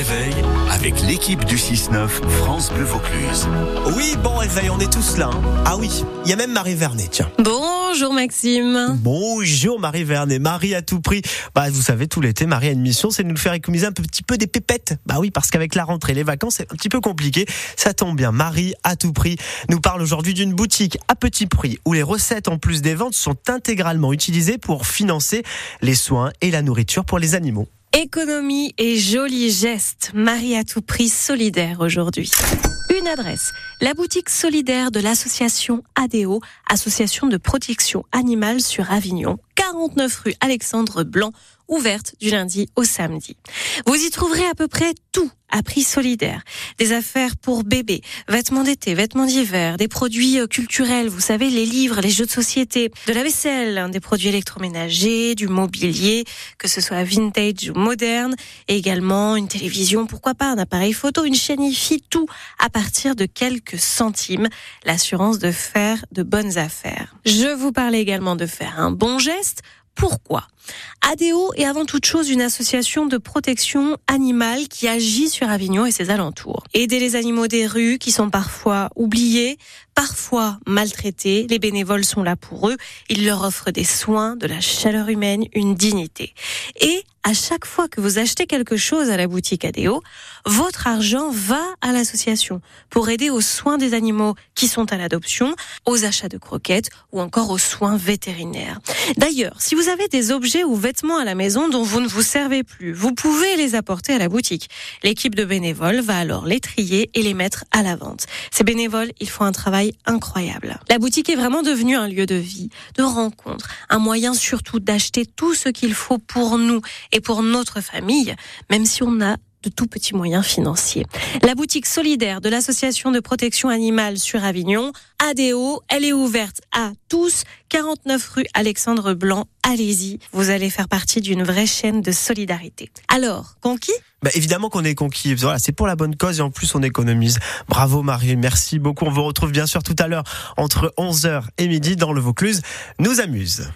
réveil avec l'équipe du 6-9 France Bleu Vaucluse. Oui, bon réveil, on est tous là. hein. Ah oui, il y a même Marie Vernet, tiens. Bonjour Maxime. Bonjour Marie Vernet, Marie à tout prix. Bah vous savez, tout l'été, Marie a une mission, c'est de nous faire économiser un petit peu des pépettes. Bah oui, parce qu'avec la rentrée, les vacances, c'est un petit peu compliqué. Ça tombe bien, Marie à tout prix nous parle aujourd'hui d'une boutique à petit prix où les recettes en plus des ventes sont intégralement utilisées pour financer les soins et la nourriture pour les animaux. Économie et jolis gestes. Marie à tout prix solidaire aujourd'hui. Une adresse, la boutique solidaire de l'association ADO, Association de protection animale sur Avignon, 49 rue Alexandre Blanc, ouverte du lundi au samedi. Vous y trouverez à peu près tout à prix solidaire. Des affaires pour bébés, vêtements d'été, vêtements d'hiver, des produits euh, culturels, vous savez, les livres, les jeux de société, de la vaisselle, hein, des produits électroménagers, du mobilier, que ce soit vintage ou moderne, et également une télévision, pourquoi pas, un appareil photo, une chaîne IFI, tout à partir de quelques centimes. L'assurance de faire de bonnes affaires. Je vous parlais également de faire un bon geste. Pourquoi? ADO est avant toute chose une association de protection animale qui agit sur Avignon et ses alentours. Aider les animaux des rues qui sont parfois oubliés, parfois maltraités, les bénévoles sont là pour eux, ils leur offrent des soins, de la chaleur humaine, une dignité. Et à chaque fois que vous achetez quelque chose à la boutique ADO, votre argent va à l'association pour aider aux soins des animaux qui sont à l'adoption, aux achats de croquettes ou encore aux soins vétérinaires. D'ailleurs, si vous avez des ou vêtements à la maison dont vous ne vous servez plus, vous pouvez les apporter à la boutique. L'équipe de bénévoles va alors les trier et les mettre à la vente. Ces bénévoles, ils font un travail incroyable. La boutique est vraiment devenue un lieu de vie, de rencontre, un moyen surtout d'acheter tout ce qu'il faut pour nous et pour notre famille, même si on a de tout petits moyens financiers. La boutique solidaire de l'association de protection animale sur Avignon, ADO, elle est ouverte à tous, 49 rue Alexandre Blanc. Allez-y, vous allez faire partie d'une vraie chaîne de solidarité. Alors, conquis? Bah évidemment qu'on est conquis. C'est pour la bonne cause et en plus on économise. Bravo Marie, merci beaucoup. On vous retrouve bien sûr tout à l'heure entre 11h et midi dans le Vaucluse. Nous amuse.